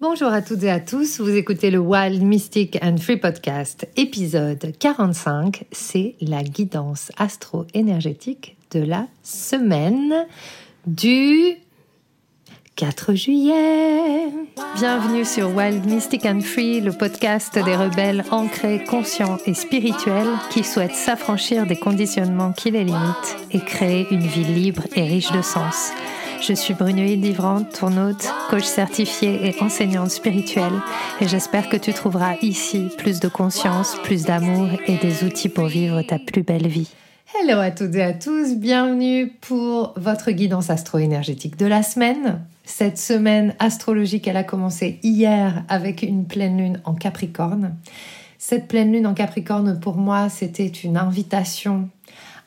Bonjour à toutes et à tous, vous écoutez le Wild Mystic and Free Podcast, épisode 45, c'est la guidance astro-énergétique de la semaine du 4 juillet. Bienvenue sur Wild Mystic and Free, le podcast des rebelles ancrés, conscients et spirituels qui souhaitent s'affranchir des conditionnements qui les limitent et créer une vie libre et riche de sens. Je suis Brunoïde Livrante, ton coach certifié et enseignante spirituelle, et j'espère que tu trouveras ici plus de conscience, plus d'amour et des outils pour vivre ta plus belle vie. Hello à toutes et à tous, bienvenue pour votre guidance astro-énergétique de la semaine. Cette semaine astrologique, elle a commencé hier avec une pleine lune en Capricorne. Cette pleine lune en Capricorne, pour moi, c'était une invitation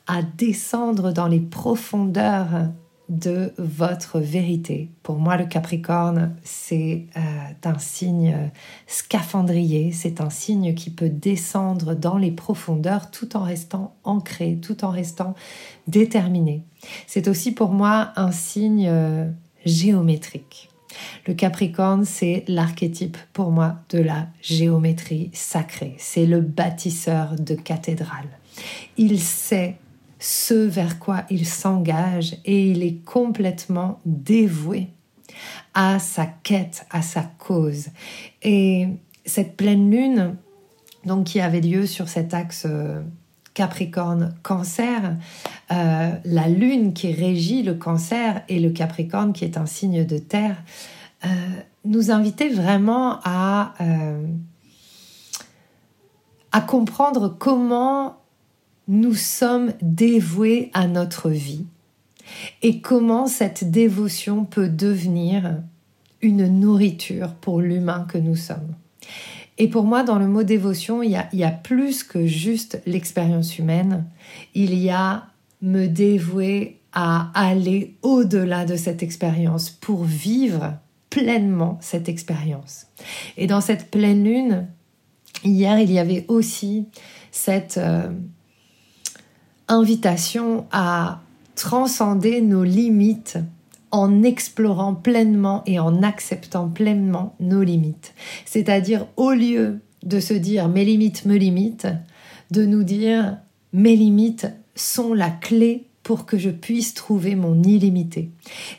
à descendre dans les profondeurs de votre vérité. Pour moi, le Capricorne, c'est euh, un signe scaphandrier, c'est un signe qui peut descendre dans les profondeurs tout en restant ancré, tout en restant déterminé. C'est aussi pour moi un signe euh, géométrique. Le Capricorne, c'est l'archétype pour moi de la géométrie sacrée. C'est le bâtisseur de cathédrales. Il sait ce vers quoi il s'engage et il est complètement dévoué à sa quête, à sa cause. Et cette pleine lune, donc qui avait lieu sur cet axe euh, Capricorne-Cancer, euh, la lune qui régit le Cancer et le Capricorne qui est un signe de terre, euh, nous invitait vraiment à, à comprendre comment nous sommes dévoués à notre vie et comment cette dévotion peut devenir une nourriture pour l'humain que nous sommes. Et pour moi, dans le mot dévotion, il y a, plus que juste l'expérience humaine. Il y a me dévouer à aller au-delà de cette expérience pour vivre pleinement cette expérience. Et dans cette pleine lune, hier, il y avait aussi cette... Euh, invitation à transcender nos limites en explorant pleinement et en acceptant pleinement nos limites. C'est-à-dire au lieu de se dire mes limites me limitent, de nous dire mes limites sont la clé pour que je puisse trouver mon illimité.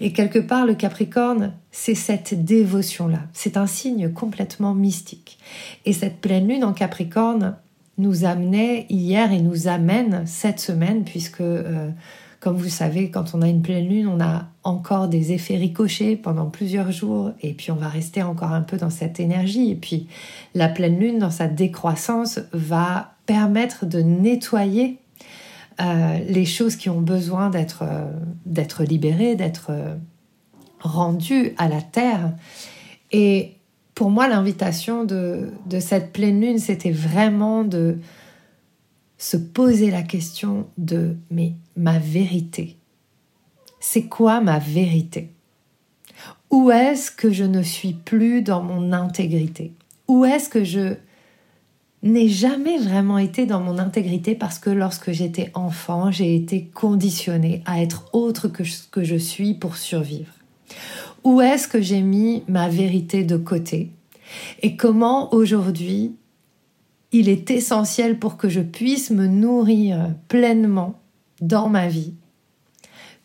Et quelque part, le Capricorne, c'est cette dévotion-là. C'est un signe complètement mystique. Et cette pleine lune en Capricorne, nous amenait hier et nous amène cette semaine, puisque, euh, comme vous savez, quand on a une pleine lune, on a encore des effets ricochés pendant plusieurs jours, et puis on va rester encore un peu dans cette énergie. Et puis la pleine lune, dans sa décroissance, va permettre de nettoyer euh, les choses qui ont besoin d'être euh, d'être libérées, d'être rendues à la terre. Et pour moi, l'invitation de, cette pleine lune, c'était vraiment de se poser la question de mais ma vérité. C'est quoi ma vérité? Où est-ce que je ne suis plus dans mon intégrité? Où est-ce que je n'ai jamais vraiment été dans mon intégrité parce que lorsque j'étais enfant, j'ai été conditionnée à être autre que ce que je suis pour survivre? Où est-ce que j'ai mis ma vérité de côté et comment aujourd'hui il est essentiel pour que je puisse me nourrir pleinement dans ma vie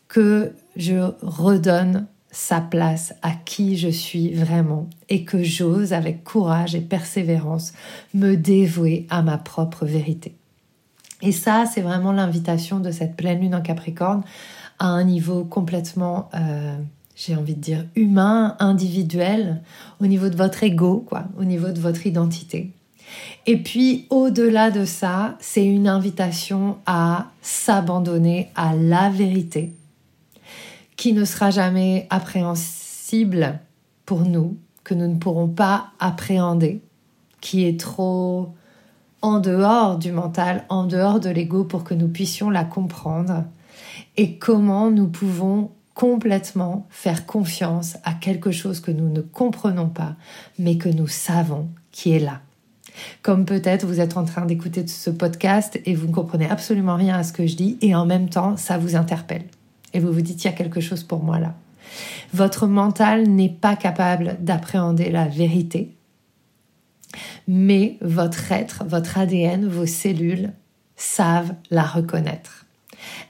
que je redonne sa place à qui je suis vraiment et que j'ose avec courage et persévérance me dévouer à ma propre vérité. Et ça, c'est vraiment l'invitation de cette pleine lune en Capricorne à un niveau complètement euh, j'ai envie de dire, humain, individuel, au niveau de votre ego, quoi, au niveau de votre identité. Et puis, au-delà de ça, c'est une invitation à s'abandonner à la vérité, qui ne sera jamais appréhensible pour nous, que nous ne pourrons pas appréhender, qui est trop en dehors du mental, en dehors de l'ego pour que nous puissions la comprendre, et comment nous pouvons complètement faire confiance à quelque chose que nous ne comprenons pas, mais que nous savons qui est là. Comme peut-être vous êtes en train d'écouter ce podcast et vous ne comprenez absolument rien à ce que je dis et en même temps ça vous interpelle. Et vous vous dites il y a quelque chose pour moi là. Votre mental n'est pas capable d'appréhender la vérité, mais votre être, votre ADN, vos cellules savent la reconnaître.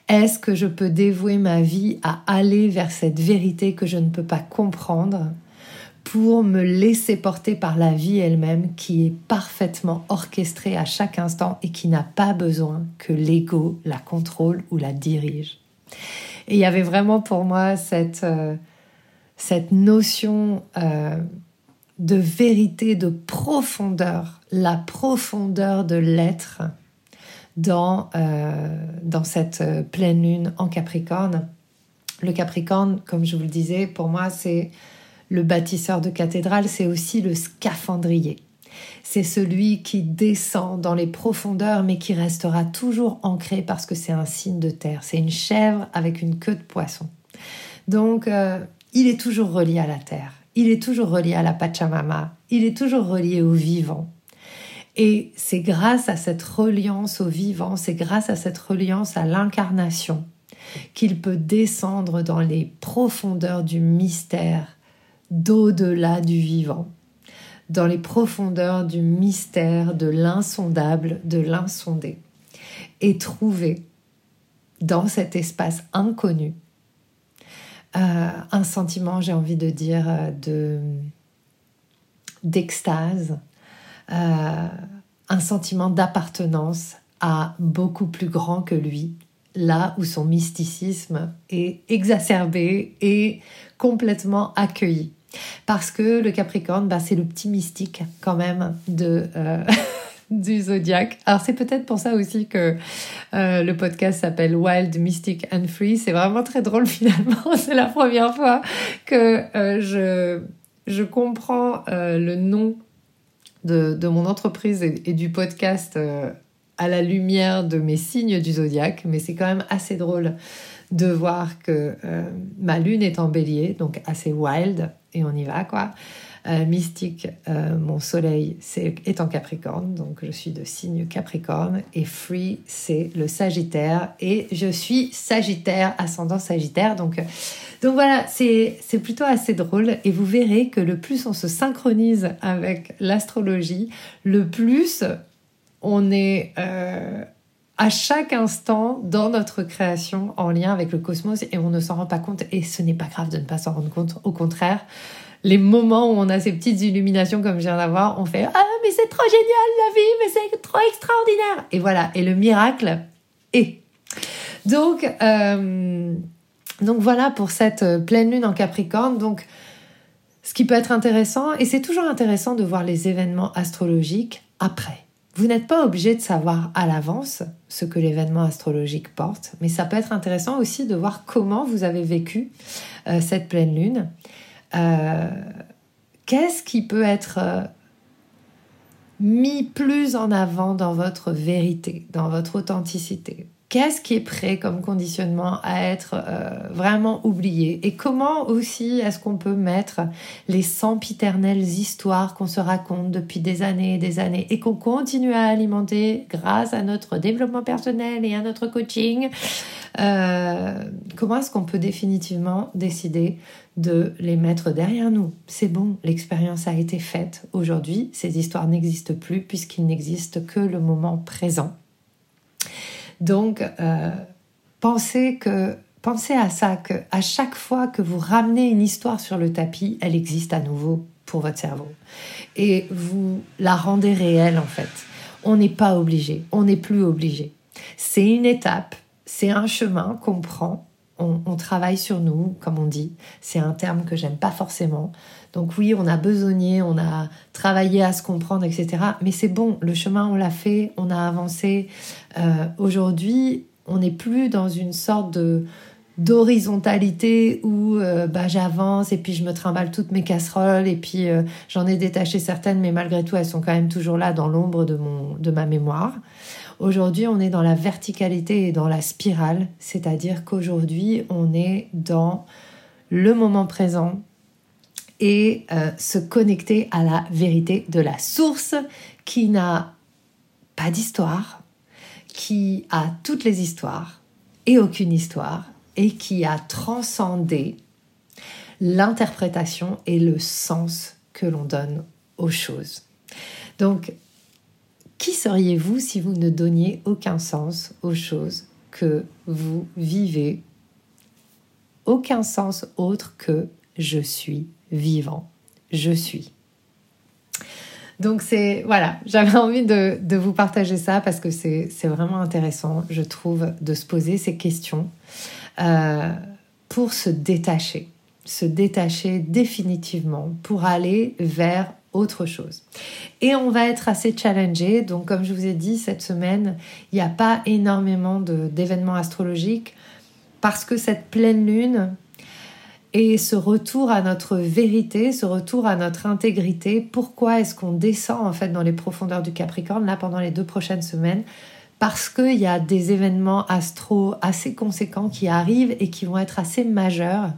Est-ce que je peux dévouer ma vie à aller vers cette vérité que je ne peux pas comprendre pour me laisser porter par la vie elle-même qui est parfaitement orchestrée à chaque instant et qui n'a pas besoin que l'ego la contrôle ou la dirige? Et il y avait vraiment pour moi cette, euh, cette notion euh, de vérité, de profondeur, la profondeur de l'être dans, euh, dans cette pleine lune en Capricorne. Le Capricorne, comme je vous le disais, pour moi, c'est le bâtisseur de cathédrale, c'est aussi le scaphandrier. C'est celui qui descend dans les profondeurs mais qui restera toujours ancré parce que c'est un signe de terre. C'est une chèvre avec une queue de poisson. Donc, euh, il est toujours relié à la terre. Il est toujours relié à la Pachamama. Il est toujours relié au vivant. Et c'est grâce à cette reliance au vivant, c'est grâce à cette reliance à l'incarnation qu'il peut descendre dans les profondeurs du mystère d'au-delà du vivant, dans les profondeurs du mystère, de l'insondable, de l'insondé, et trouver dans cet espace inconnu euh, un sentiment, j'ai envie de dire, euh, de d'extase, euh, un sentiment d'appartenance à beaucoup plus grand que lui, là où son mysticisme est exacerbé et complètement accueilli. Parce que le Capricorne, bah, c'est le petit mystique quand même de, euh, du zodiaque. Alors c'est peut-être pour ça aussi que euh, le podcast s'appelle Wild, Mystic and Free. C'est vraiment très drôle finalement. c'est la première fois que je, je comprends le nom de, mon entreprise et, et du podcast à la lumière de mes signes du zodiaque. Mais c'est quand même assez drôle de voir que ma lune est en bélier, donc assez wild et on y va quoi. Euh, mystique, euh, mon soleil c'est, est en Capricorne, donc je suis de signe Capricorne, et Free, c'est le Sagittaire, et je suis Sagittaire, ascendant Sagittaire, donc, donc voilà, c'est, c'est plutôt assez drôle, et vous verrez que le plus on se synchronise avec l'astrologie, le plus on est... Euh, à chaque instant dans notre création en lien avec le cosmos et on ne s'en rend pas compte et ce n'est pas grave de ne pas s'en rendre compte. Au contraire, les moments où on a ces petites illuminations comme je viens d'avoir, on fait ah mais c'est trop génial la vie, mais c'est trop extraordinaire et voilà et le miracle est. Donc euh, donc voilà pour cette pleine lune en Capricorne donc ce qui peut être intéressant et c'est toujours intéressant de voir les événements astrologiques après. Vous n'êtes pas obligé de savoir à l'avance ce que l'événement astrologique porte, mais ça peut être intéressant aussi de voir comment vous avez vécu euh, cette pleine lune. Euh, qu'est-ce qui peut être euh, mis plus en avant dans votre vérité, dans votre authenticité? Qu'est-ce qui est prêt comme conditionnement à être euh, vraiment oublié? Et comment aussi est-ce qu'on peut mettre les sempiternelles histoires qu'on se raconte depuis des années et des années et qu'on continue à alimenter grâce à notre développement personnel et à notre coaching? Euh, Comment est-ce qu'on peut définitivement décider de les mettre derrière nous? C'est bon, l'expérience a été faite. Aujourd'hui, ces histoires n'existent plus puisqu'il n'existe que le moment présent. Donc, euh, pensez que pensez à ça, que à chaque fois que vous ramenez une histoire sur le tapis, elle existe à nouveau pour votre cerveau. Et vous la rendez réelle en fait. On n'est pas obligé, on n'est plus obligé. C'est une étape, c'est un chemin qu'on prend. On, on, travaille sur nous, comme on dit. C'est un terme que j'aime pas forcément. Donc oui, on a besogné, on a travaillé à se comprendre, etc. Mais c'est bon, le chemin, on l'a fait, on a avancé. Euh, aujourd'hui, on n'est plus dans une sorte de d'horizontalité où euh, bah, j'avance et puis je me trimballe toutes mes casseroles et puis euh, j'en ai détaché certaines mais malgré tout elles sont quand même toujours là dans l'ombre de mon de ma mémoire. Aujourd'hui, on est dans la verticalité et dans la spirale, c'est-à-dire qu'aujourd'hui, on est dans le moment présent, et euh, se connecter à la vérité de la source qui n'a pas d'histoire, qui a toutes les histoires et aucune histoire et qui a transcendé l'interprétation et le sens que l'on donne aux choses. Donc, qui seriez-vous si vous ne donniez aucun sens aux choses que vous vivez? Aucun sens autre que je suis vivant, je suis. Donc c'est voilà, j'avais envie de, vous partager ça parce que c'est vraiment intéressant, je trouve, de se poser ces questions euh, pour se détacher, se détacher définitivement pour aller vers autre chose. Et on va être assez challengé. Donc, comme je vous ai dit, cette semaine, il n'y a pas énormément d'événements astrologiques parce que cette pleine lune et ce retour à notre vérité, ce retour à notre intégrité, pourquoi est-ce qu'on descend en fait dans les profondeurs du Capricorne là pendant les deux prochaines semaines? Parce qu'il y a des événements astro assez conséquents qui arrivent et qui vont être assez majeurs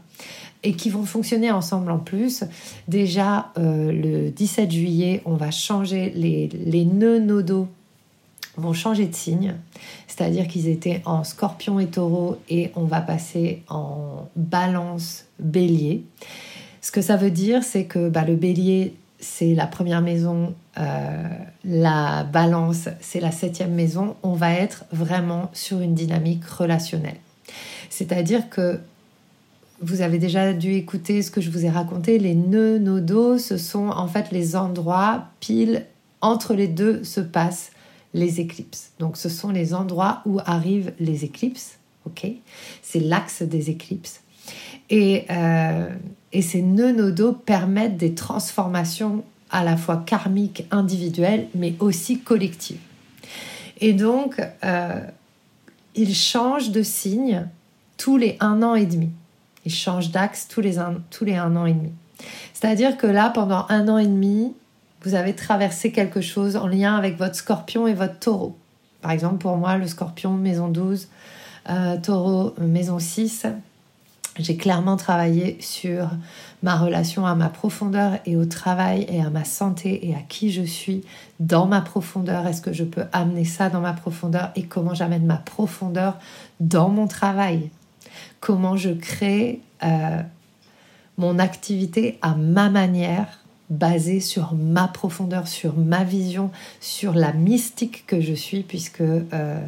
et qui vont fonctionner ensemble en plus. Déjà, euh, le 17 juillet, on va changer les, les nœuds nodaux vont changer de signe, c'est-à-dire qu'ils étaient en scorpion et taureau et on va passer en balance bélier. Ce que ça veut dire, c'est que bah, le bélier, c'est la première maison, euh, la balance, c'est la septième maison. On va être vraiment sur une dynamique relationnelle. C'est-à-dire que vous avez déjà dû écouter ce que je vous ai raconté, les nœuds nodaux, ce sont en fait les endroits pile entre les deux se passent les éclipses. Donc ce sont les endroits où arrivent les éclipses, ok? C'est l'axe des éclipses. Et, euh, ces nœuds nodaux permettent des transformations à la fois karmiques individuelles, mais aussi collectives. Et donc, euh, ils changent de signe tous les un an et demi. Il change d'axe tous les, tous les un an et demi. C'est-à-dire que là, pendant un an et demi, vous avez traversé quelque chose en lien avec votre scorpion et votre taureau. Par exemple, pour moi, le scorpion, maison 12, euh, taureau, maison 6, j'ai clairement travaillé sur ma relation à ma profondeur et au travail et à ma santé et à qui je suis dans ma profondeur. Est-ce que je peux amener ça dans ma profondeur et comment j'amène ma profondeur dans mon travail? Comment je crée euh, mon activité à ma manière, basée sur ma profondeur, sur ma vision, sur la mystique que je suis, puisque euh,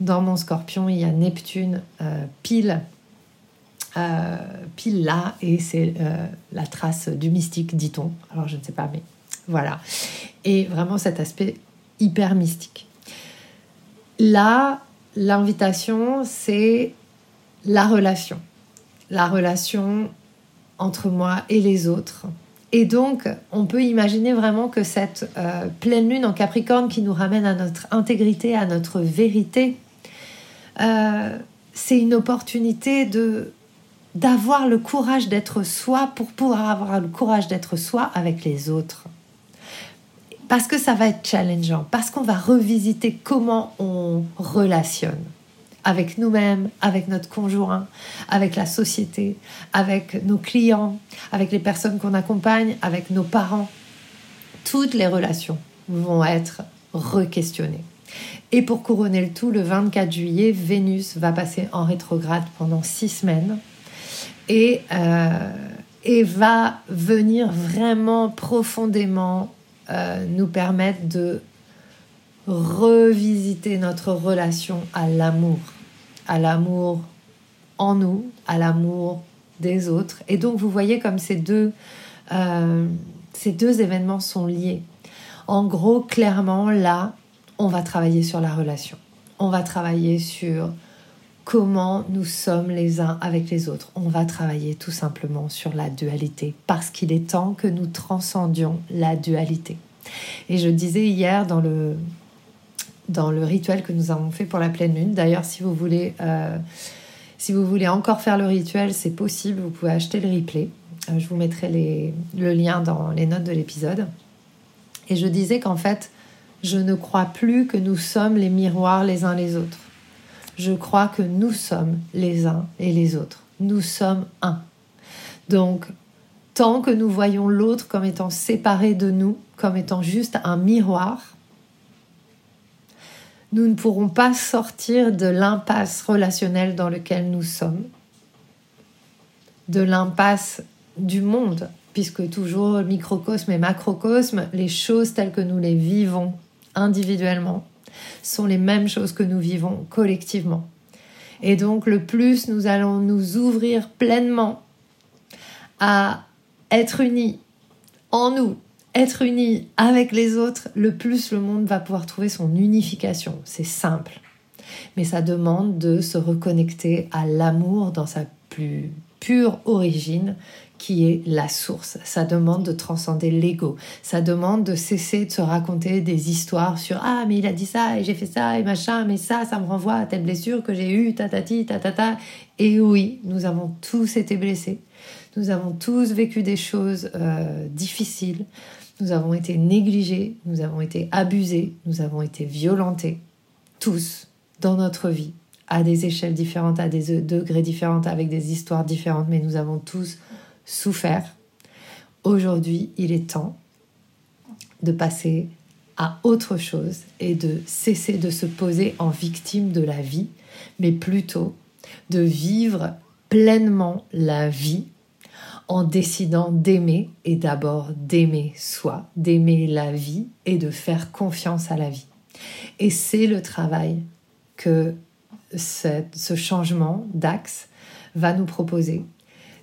dans mon scorpion, il y a Neptune euh, pile. pile là et c'est la trace du mystique dit-on alors je ne sais pas mais voilà et vraiment cet aspect hyper mystique là l'invitation c'est la relation, la relation entre moi et les autres. Et donc, on peut imaginer vraiment que cette euh, pleine lune en Capricorne qui nous ramène à notre intégrité, à notre vérité, euh, c'est une opportunité d'avoir le courage d'être soi pour pouvoir avoir le courage d'être soi avec les autres. Parce que ça va être challengeant, parce qu'on va revisiter comment on relationne avec nous-mêmes, avec notre conjoint, avec la société, avec nos clients, avec les personnes qu'on accompagne, avec nos parents. Toutes les relations vont être re-questionnées. Et pour couronner le tout, le 24 juillet, Vénus va passer en rétrograde pendant six semaines et, euh, et va venir vraiment profondément euh, nous permettre de revisiter notre relation à l'amour, à l'amour en nous, à l'amour des autres. Et donc vous voyez comme ces deux, euh, ces deux événements sont liés. En gros, clairement, là, on va travailler sur la relation. On va travailler sur comment nous sommes les uns avec les autres. On va travailler tout simplement sur la dualité parce qu'il est temps que nous transcendions la dualité. Et je disais hier dans le, dans le rituel que nous avons fait pour la pleine lune. D'ailleurs, si vous voulez, euh, si vous voulez encore faire le rituel, c'est possible. Vous pouvez acheter le replay. Euh, je vous mettrai le lien dans les notes de l'épisode. Et je disais qu'en fait, je ne crois plus que nous sommes les miroirs les uns les autres. Je crois que nous sommes les uns et les autres. Nous sommes un. Donc, tant que nous voyons l'autre comme étant séparé de nous, comme étant juste un miroir, nous ne pourrons pas sortir de l'impasse relationnelle dans laquelle nous sommes, de l'impasse du monde, puisque toujours microcosme et macrocosme, les choses telles que nous les vivons individuellement sont les mêmes choses que nous vivons collectivement. Et donc le plus nous allons nous ouvrir pleinement à être unis en nous, être unis avec les autres, le plus le monde va pouvoir trouver son unification. C'est simple. Mais ça demande de se reconnecter à l'amour dans sa plus pure origine qui est la source. Ça demande de transcender l'ego. Ça demande de cesser de se raconter des histoires sur ah mais il a dit ça et j'ai fait ça et machin mais ça ça me renvoie à telle blessure que j'ai eue tatati tatata et oui nous avons tous été blessés. Nous avons tous vécu des choses euh, difficiles. Nous avons été négligés, nous avons été abusés, nous avons été violentés, tous dans notre vie, à des échelles différentes, à des degrés différents, avec des histoires différentes, mais nous avons tous souffert. Aujourd'hui, il est temps de passer à autre chose et de cesser de se poser en victime de la vie, mais plutôt de vivre pleinement la vie en décidant d'aimer et d'abord d'aimer soi, d'aimer la vie et de faire confiance à la vie. Et c'est le travail que ce changement d'axe va nous proposer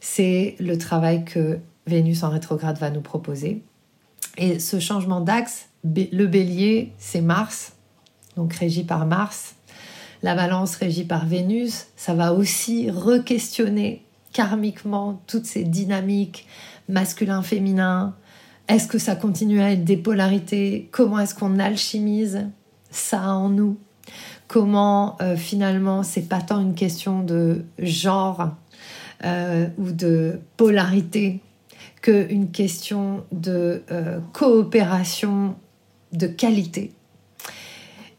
c'est le travail que Vénus en rétrograde va nous proposer. Et ce changement d'axe, le bélier, c'est Mars, donc régi par Mars. La balance régie par Vénus, ça va aussi re-questionner karmiquement toutes ces dynamiques masculin-féminin. Est-ce que ça continue à être des polarités? Comment est-ce qu'on alchimise ça en nous? Comment euh, finalement c'est pas tant une question de genre euh, ou de polarité qu'une question de euh, coopération de qualité?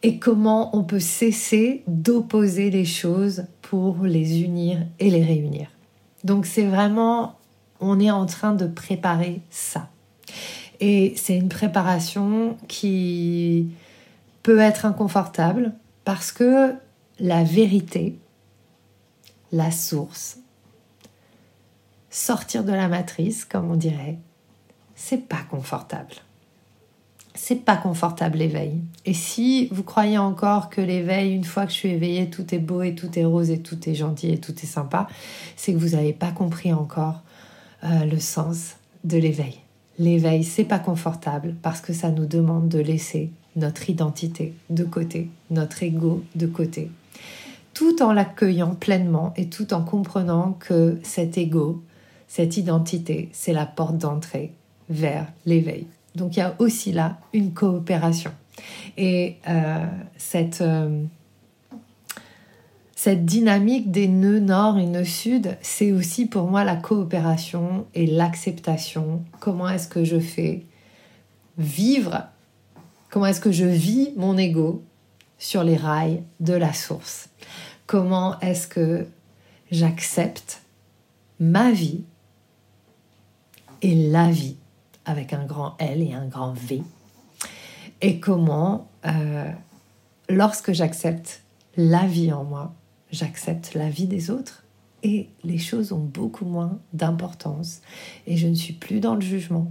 Et comment on peut cesser d'opposer les choses pour les unir et les réunir? Donc c'est vraiment, on est en train de préparer ça. Et c'est une préparation qui peut être inconfortable parce que la vérité, la source, sortir de la matrice, comme on dirait, c'est pas confortable. C'est pas confortable l'éveil. Et si vous croyez encore que l'éveil, une fois que je suis éveillée, tout est beau et tout est rose et tout est gentil et tout est sympa, c'est que vous n'avez pas compris encore euh, le sens de l'éveil. L'éveil, c'est pas confortable parce que ça nous demande de laisser notre identité de côté, notre ego de côté, tout en l'accueillant pleinement et tout en comprenant que cet ego, cette identité, c'est la porte d'entrée vers l'éveil. Donc il y a aussi là une coopération. Et euh, cette, euh, cette dynamique des nœuds nord et nœuds sud, c'est aussi pour moi la coopération et l'acceptation. Comment est-ce que je fais vivre, comment est-ce que je vis mon ego sur les rails de la source? Comment est-ce que j'accepte ma vie et la vie? Avec un grand L et un grand V. Et comment, euh, lorsque j'accepte la vie en moi, j'accepte la vie des autres et les choses ont beaucoup moins d'importance et je ne suis plus dans le jugement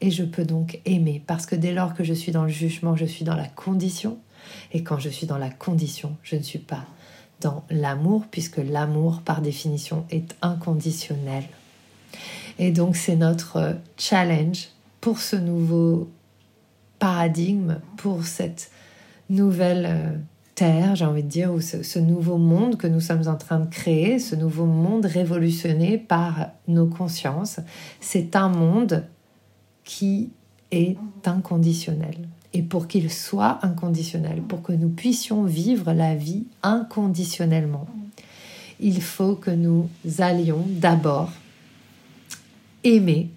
et je peux donc aimer parce que dès lors que je suis dans le jugement, je suis dans la condition et quand je suis dans la condition, je ne suis pas dans l'amour puisque l'amour par définition est inconditionnel. Et donc c'est notre euh, challenge pour ce nouveau paradigme, pour cette nouvelle euh, terre, j'ai envie de dire, ou ce, nouveau monde que nous sommes en train de créer, ce nouveau monde révolutionné par nos consciences. C'est un monde qui est inconditionnel. Et pour qu'il soit inconditionnel, pour que nous puissions vivre la vie inconditionnellement, il faut que nous allions d'abord aimer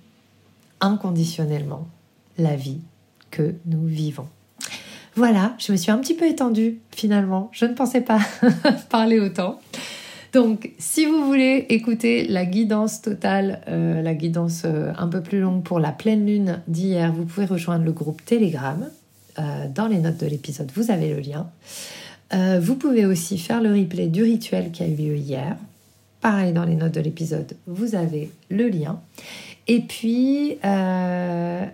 inconditionnellement la vie que nous vivons. Voilà, je me suis un petit peu étendue finalement. Je ne pensais pas parler autant. Donc, si vous voulez écouter la guidance totale, euh, la guidance euh, un peu plus longue pour la pleine lune d'hier, vous pouvez rejoindre le groupe Telegram. Euh, dans les notes de l'épisode, vous avez le lien. vous pouvez aussi faire le replay du rituel qui a eu lieu hier. Pareil dans les notes de l'épisode, vous avez le lien. Et puis, euh,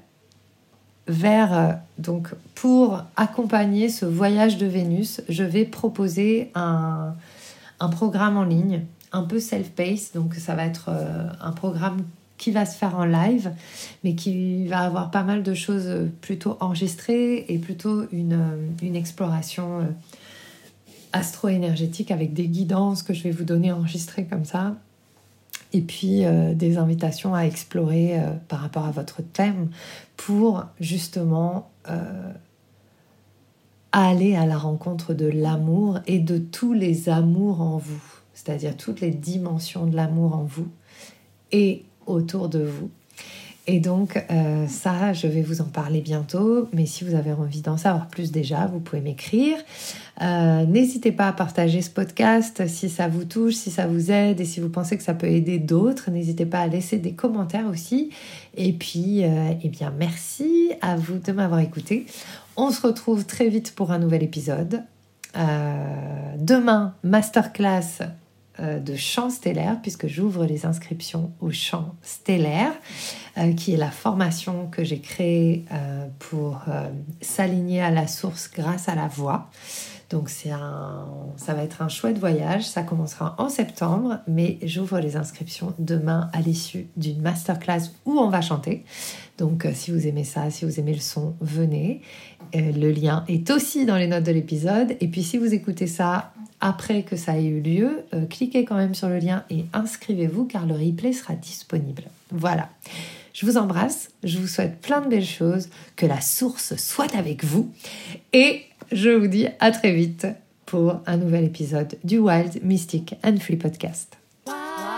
vers, donc, pour accompagner ce voyage de Vénus, je vais proposer un, un programme en ligne, un peu self-paced. Donc, ça va être euh, un programme qui va se faire en live, mais qui va avoir pas mal de choses plutôt enregistrées et plutôt une, une exploration euh, astro-énergétique avec des guidances que je vais vous donner enregistrées comme ça. Et puis euh, des invitations à explorer euh, par rapport à votre thème pour justement aller à la rencontre de l'amour et de tous les amours en vous, c'est-à-dire toutes les dimensions de l'amour en vous et autour de vous. Et donc euh, ça, je vais vous en parler bientôt, mais si vous avez envie d'en savoir plus déjà, vous pouvez m'écrire. Euh, n'hésitez pas à partager ce podcast si ça vous touche, si ça vous aide et si vous pensez que ça peut aider d'autres. N'hésitez pas à laisser des commentaires aussi. Et puis, euh, eh bien, merci à vous de m'avoir écouté. On se retrouve très vite pour un nouvel épisode. demain, masterclass de chant stellaire, puisque j'ouvre les inscriptions au chant stellaire, euh, qui est la formation que j'ai créée euh, pour s'aligner à la source grâce à la voix. Donc c'est un, ça va être un chouette voyage. Ça commencera en septembre, mais j'ouvre les inscriptions demain à l'issue d'une masterclass où on va chanter. Donc si vous aimez ça, si vous aimez le son, venez. le lien est aussi dans les notes de l'épisode. Et puis si vous écoutez ça après que ça ait eu lieu, euh, cliquez quand même sur le lien et inscrivez-vous car le replay sera disponible. Voilà. Je vous embrasse, je vous souhaite plein de belles choses, que la source soit avec vous et je vous dis à très vite pour un nouvel épisode du Wild Mystic and Free Podcast.